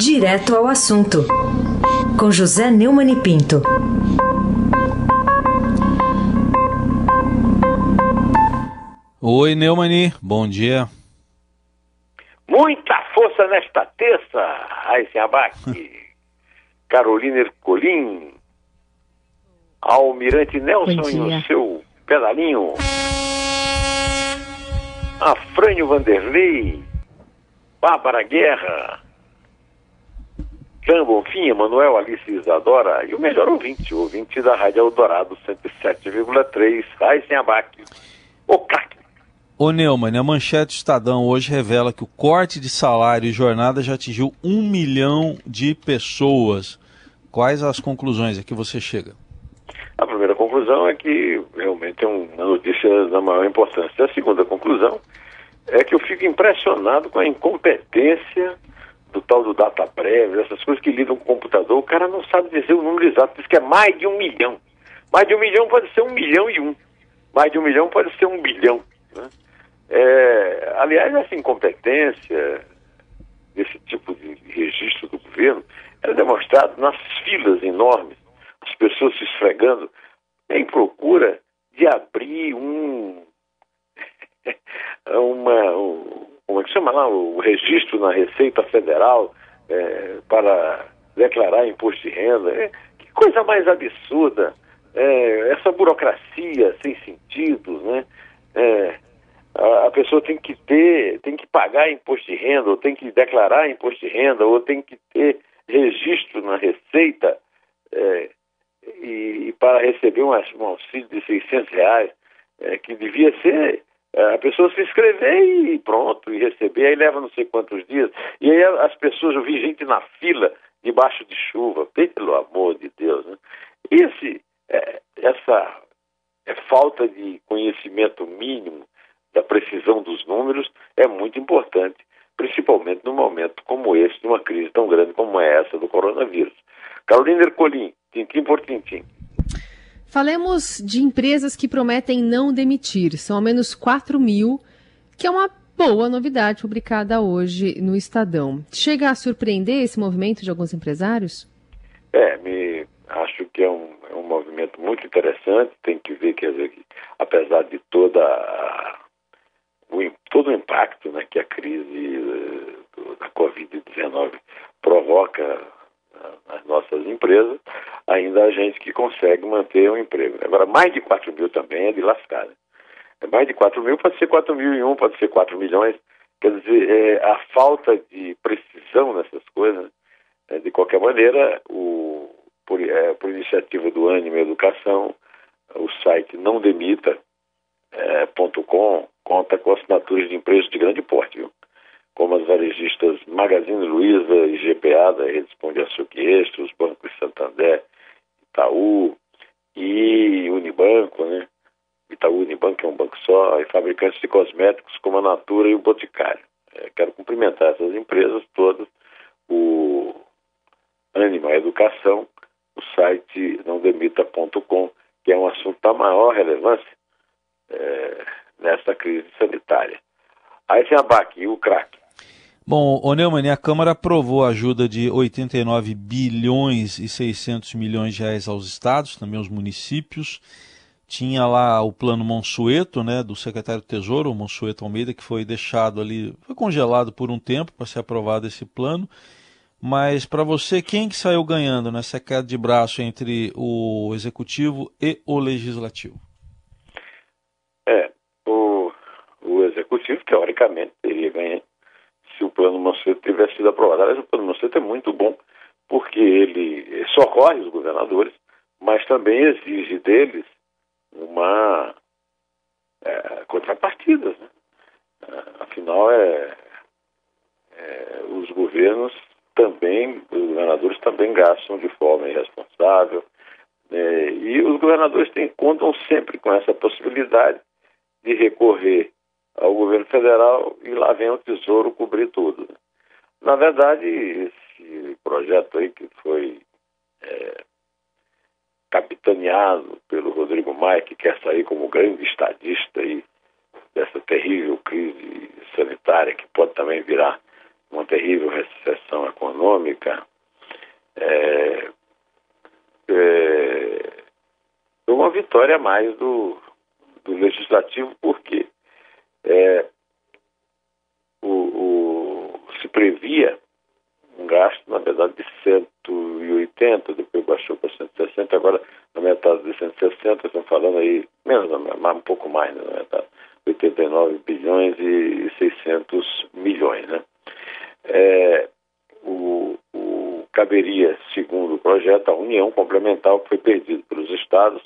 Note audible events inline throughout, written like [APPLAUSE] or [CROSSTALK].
Direto ao assunto, com José Neumann e Pinto. Oi, Neumani, bom dia. Muita força nesta terça, Raíssa Abac, [LAUGHS] Carolina Ercolim, Almirante Nelson e o seu pedalinho, Afrânio Vanderlei, Bárbara Guerra, Jean Bonfim, Manuel Alice Isadora e o melhor ouvinte, o ouvinte da Rádio Eldorado 107,3, Raíssa Abac, o craque. Ô Neumann, a manchete Estadão hoje revela que o corte de salário e jornada já atingiu um milhão de pessoas. Quais as conclusões a que você chega? A primeira conclusão é que realmente é uma notícia da maior importância. A segunda conclusão é que eu fico impressionado com a incompetência do tal do data prévio, essas coisas que lidam com o computador. O cara não sabe dizer o número exato, diz que é mais de um milhão. Mais de um milhão pode ser um milhão e um. Mais de um milhão pode ser um bilhão. Né? É, aliás, essa incompetência desse tipo de registro do governo é demonstrado nas filas enormes, as pessoas se esfregando em procura de abrir um [LAUGHS] uma um, como é que chama lá o registro na Receita Federal é, para declarar imposto de renda é, que coisa mais absurda é, essa burocracia sem sentido né? É, a pessoa tem que ter, tem que pagar imposto de renda, ou tem que declarar imposto de renda, ou tem que ter registro na Receita é, e, e, para receber um, um, auxílio de 600 reais, é, que devia ser a pessoa se inscrever e pronto, e receber, aí leva não sei quantos dias. E aí as pessoas, eu vi gente na fila, debaixo de chuva, pelo amor de Deus. Né? Esse, é, essa é falta de conhecimento mínimo da precisão dos números é muito importante, principalmente num momento como esse, de uma crise tão grande como é essa do coronavírus. Carolina Ercolim, tintim por tintim. Falemos de empresas que prometem não demitir. São ao menos 4 mil, que é uma boa novidade publicada hoje no Estadão. Chega a surpreender esse movimento de alguns empresários? É, me acho que é um, é um movimento muito interessante. Tem que ver, quer dizer, que apesar de toda a o, todo o impacto né, que a crise uh, da Covid-19 provoca nas nossas empresas, ainda há gente que consegue manter um emprego. Agora, mais de 4 mil também é de lascar. Né? É mais de 4 mil pode ser 4 mil e um, pode ser 4 milhões. Quer dizer, é, a falta de precisão nessas coisas, é, de qualquer maneira, o, por, é, por iniciativa do Anime Educação, o site não demita, é, conta com assinaturas de empresas de grande porte, viu? Como as varejistas Magazine Luiza e GPA da Rede Pão de Extra, os bancos Santander, Itaú e Unibanco, né? Itaú Unibanco é um banco só, e fabricantes de cosméticos como a Natura e o Boticário. É, quero cumprimentar essas empresas todas, o Anima Educação, o site nãodemita.com, que é um assunto da maior relevância é, nessa crise sanitária. Aí tem a BAC e o crack. Bom, o Neumann, a Câmara aprovou a ajuda de 89 bilhões e 600 milhões de reais aos estados, também aos municípios. Tinha lá o plano Monsueto, né, do secretário do Tesouro, o Monsueto Almeida, que foi deixado ali, foi congelado por um tempo para ser aprovado esse plano. Mas para você, quem que saiu ganhando nessa queda de braço entre o executivo e o legislativo? É, o, o executivo, teoricamente, teria ganho se o plano Manceto tivesse sido aprovado. Aliás, o plano Manceto é muito bom, porque ele socorre os governadores, mas também exige deles uma é, contrapartidas. Né? É, afinal, é, é, os governos também, os governadores também gastam de forma irresponsável, né? e os governadores têm, contam sempre com essa possibilidade de recorrer ao governo federal e lá vem o Tesouro cobrir tudo. Na verdade, esse projeto aí que foi é, capitaneado pelo Rodrigo Maia, que quer sair como grande estadista aí dessa terrível crise sanitária que pode também virar uma terrível recessão econômica, é, é, uma vitória a mais do, do legislativo, porque é, o, o, se previa um gasto, na verdade, de 180, depois baixou para 160, agora na metade de 160, estão falando aí, menos, mas um pouco mais, né, na metade, 89 bilhões e 600 milhões, né? É, o, o, caberia, segundo o projeto, a união complementar que foi perdido pelos estados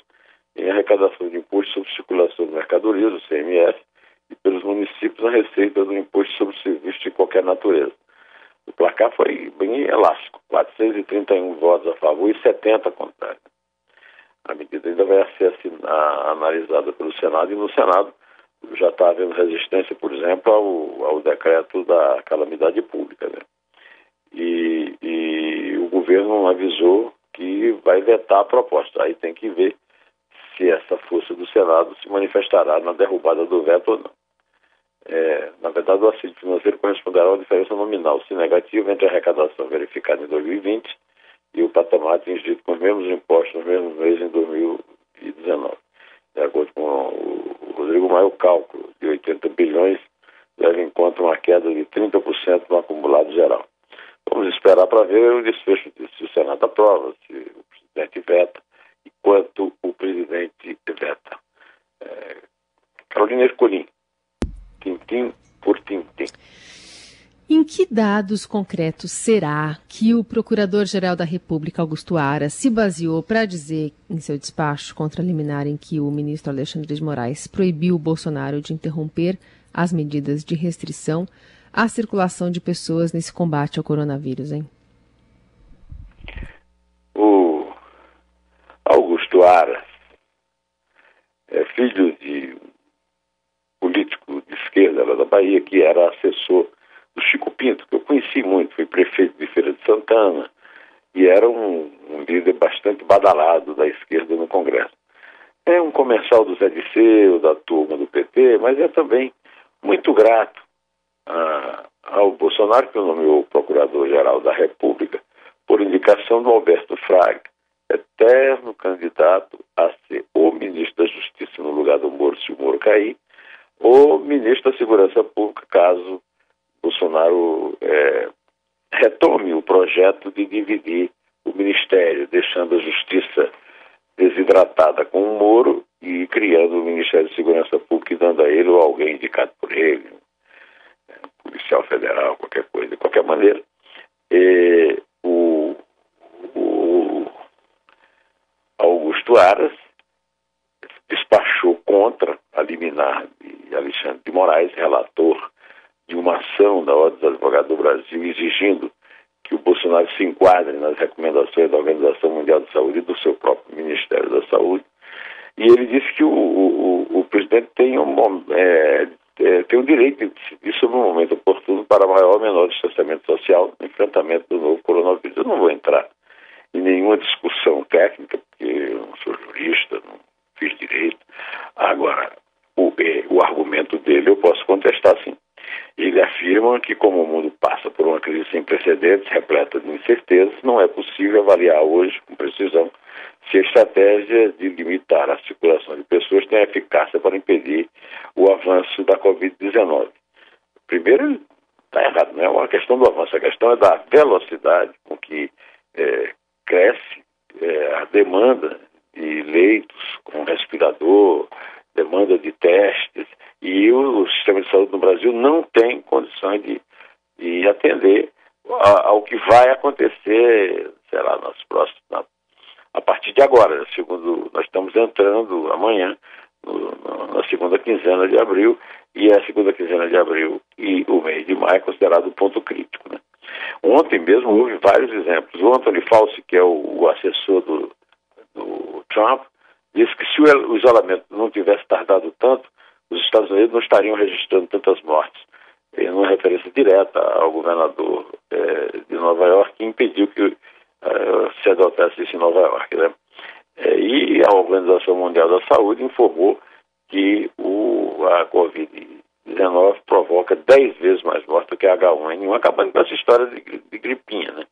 em arrecadação de imposto sobre circulação de mercadorias, o CMS, pelos municípios na receita do imposto sobre serviços de qualquer natureza. O placar foi bem elástico, 431 votos a favor e 70 contrários. A medida ainda vai ser analisada pelo Senado e no Senado já está havendo resistência, por exemplo, ao, ao decreto da calamidade pública. Né? E, e o governo avisou que vai vetar a proposta. Aí tem que ver se essa força do Senado se manifestará na derrubada do veto ou não. É, na verdade, o auxílio financeiro corresponderá a uma diferença nominal, se negativa, entre a arrecadação verificada em 2020 e o patamar atingido com os mesmos impostos nos mesmos meses em 2019. De acordo com o Rodrigo Maia, o cálculo de 80 bilhões leva em conta uma queda de 30% no acumulado geral. Vamos esperar para ver o desfecho disso, se o Senado aprova, se o presidente veta e quanto o presidente veta. É, Carolina Ercolim, tintim por tintim. Em que dados concretos será que o Procurador-Geral da República, Augusto Aras, se baseou para dizer em seu despacho contra a liminar em que o ministro Alexandre de Moraes proibiu o Bolsonaro de interromper as medidas de restrição à circulação de pessoas nesse combate ao coronavírus, hein? O Augusto Aras é filho de político esquerda da Bahia que era assessor do Chico Pinto, que eu conheci muito, fui prefeito de Feira de Santana e era um, um líder bastante badalado da esquerda no Congresso. É um comercial do Zé Disseu, da turma do PT, mas é também muito grato a, ao Bolsonaro, que nomeou Procurador-Geral da República, por indicação do Alberto Fraga, eterno candidato a ser o ministro da Justiça no lugar do Moro, se o Moro cair, ou ministro da Segurança Pública, caso Bolsonaro é, retome o projeto de dividir o ministério, deixando a justiça desidratada com o Moro e criando o Ministério de Segurança Pública e dando a ele ou alguém indicado por ele, né, policial federal, qualquer coisa. De qualquer maneira, é, o, o Augusto Aras despachou contra a liminar de Alexandre de Moraes, relator de uma ação da Ordem dos Advogados do Brasil exigindo que o Bolsonaro se enquadre nas recomendações da Organização Mundial de Saúde e do seu próprio Ministério da Saúde. E ele disse que o, o, o presidente tem um, é, é, tem o direito de decidir sobre um momento oportuno para maior ou menor distanciamento social no enfrentamento do novo coronavírus. Eu não vou entrar em nenhuma discussão técnica, porque eu não sou jurista, não fiz direito. Agora, o, é, o argumento dele eu posso contestar sim. Ele afirma que, como o mundo passa por uma crise sem precedentes, repleta de incertezas, não é possível avaliar hoje, com precisão, se a estratégia de limitar a circulação de pessoas tem eficácia para impedir o avanço da Covid-19. Primeiro, está errado, não é uma questão do avanço, a questão é da velocidade com que é, cresce é, a demanda de leitos com respirador, demanda de testes, e o, o, sistema de saúde no Brasil não tem condições de, de atender a, ao que vai acontecer, sei lá, nas próximas, na, a partir de agora, segundo nós estamos entrando amanhã, no, na segunda quinzena de abril, e a segunda quinzena de abril e o mês de maio é considerado ponto crítico. Né? Ontem mesmo houve vários exemplos. O Anthony Fauci, que é o, o assessor do, do Trump, disse que se o isolamento não tivesse tardado tanto, os Estados Unidos não estariam registrando tantas mortes. Em uma referência direta ao governador é, de Nova York, que impediu que é, se adotasse isso em Nova York. Né? É, e a Organização Mundial da Saúde informou que o, a Covid Covid-19 provoca 10 vezes mais morte do que a H1N1, acabando com essa história de, de gripinha, né?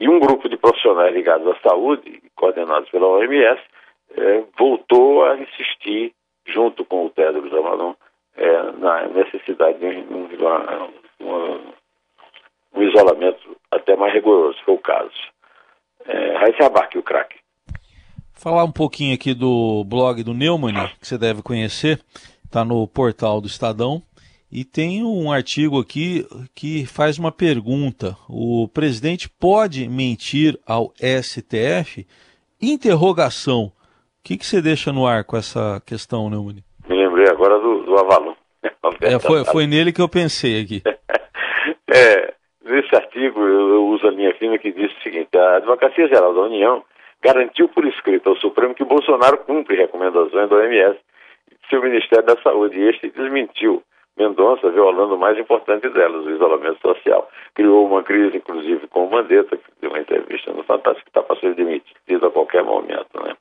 E um grupo de profissionais ligados à saúde, coordenados pela OMS, é, voltou a insistir, junto com o Tedros Adhanom, é, na necessidade de um, um, isolamento até mais rigoroso, foi o caso. É, Raíssa Abac, o craque. Falar um pouquinho aqui do blog do Neumann, que você deve conhecer, está no portal do Estadão. E tem um artigo aqui que faz uma pergunta: o presidente pode mentir ao STF? Interrogação. O que, que você deixa no ar com essa questão, Neumann? Me lembrei agora do, do Avalon. É, foi, foi nele que eu pensei aqui. [LAUGHS] é, nesse artigo eu, eu uso a linha fina que diz o seguinte: a Advocacia Geral da União garantiu por escrito ao Supremo que Bolsonaro cumpre recomendações da OMS e seu Ministério da Saúde. E este desmentiu Mendonça violando o mais importante delas, o isolamento social. Criou uma crise, inclusive, com o Mandetta, que deu uma entrevista no Fantástico, que está para ser demitido a qualquer momento. Né?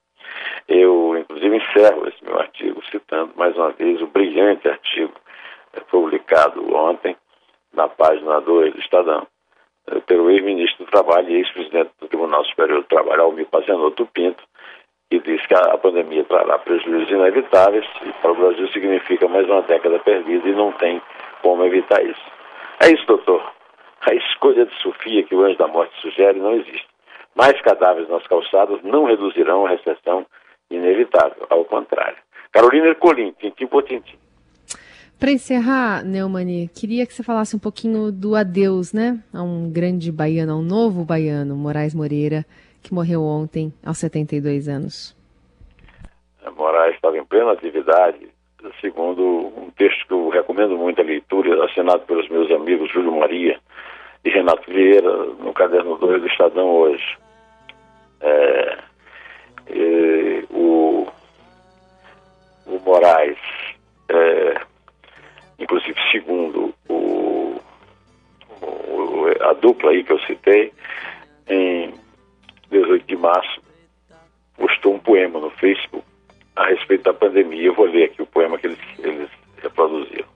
Encerro esse meu artigo citando mais uma vez o brilhante artigo é, publicado ontem na página 2 do Estadão, é, pelo ex-ministro do Trabalho e ex-presidente do Tribunal Superior do Trabalho, Almir Pazianotto Pinto, que diz que a pandemia trará prejuízos inevitáveis e para o Brasil significa mais uma década perdida e não tem como evitar isso. É isso, doutor. A escolha de Sofia que o anjo da morte sugere não existe. Mais cadáveres nas calçadas não reduzirão a recessão inevitável, ao contrário. Carolina Ercolim, tintim por tintim. Para encerrar, Neumani, queria que você falasse um pouquinho do adeus, né? A um grande baiano, a um novo baiano, Moraes Moreira, que morreu ontem, aos 72 anos. Moraes estava em plena atividade, segundo um texto que eu recomendo muito a leitura, assinado pelos meus amigos Júlio Maria e Renato Vieira, no caderno 2 do Estadão hoje. É, o Moraes, é, inclusive segundo o, o, a dupla aí que eu citei, em 18 de março, postou um poema no Facebook a respeito da pandemia. Eu vou ler aqui o poema que eles, eles reproduziram.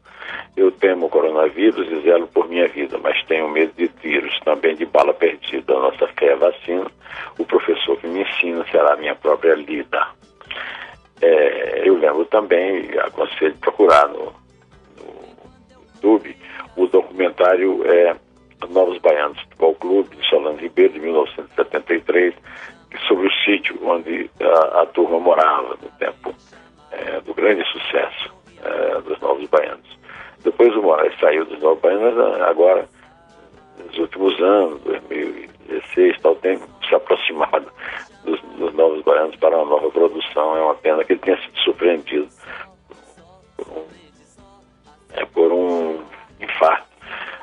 Eu temo o coronavírus e zelo por minha vida, mas tenho medo de tiros, também de bala perdida. A nossa fé é vacina. O professor que me ensina será a minha própria lida. É, eu lembro também, aconselho procurar no, no YouTube o documentário é, Novos Baianos Futebol Clube, de Solano Ribeiro, de 1973, sobre o sítio onde a, a turma morava no tempo é, do grande sucesso é, dos Novos Baianos. Depois o Moraes saiu dos Novos Baianos, agora, nos últimos anos, 2016, tal, tem se aproximado produção. É uma pena que ele tenha sido surpreendido por um, é, por um infarto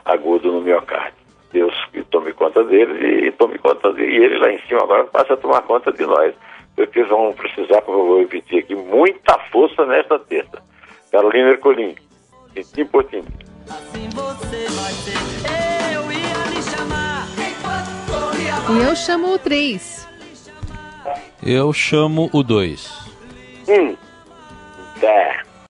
agudo no miocárdio. Deus que tome conta dele e tome conta dele. E ele lá em cima agora passa a tomar conta de nós. Porque vão precisar, como eu vou repetir aqui, muita força nesta terça. Carolina Ercolim, tintim por tintim. Assim você vai ser, eu ia lhe chamar. E eu chamo o 3. Eu chamo o 2. Hum. É.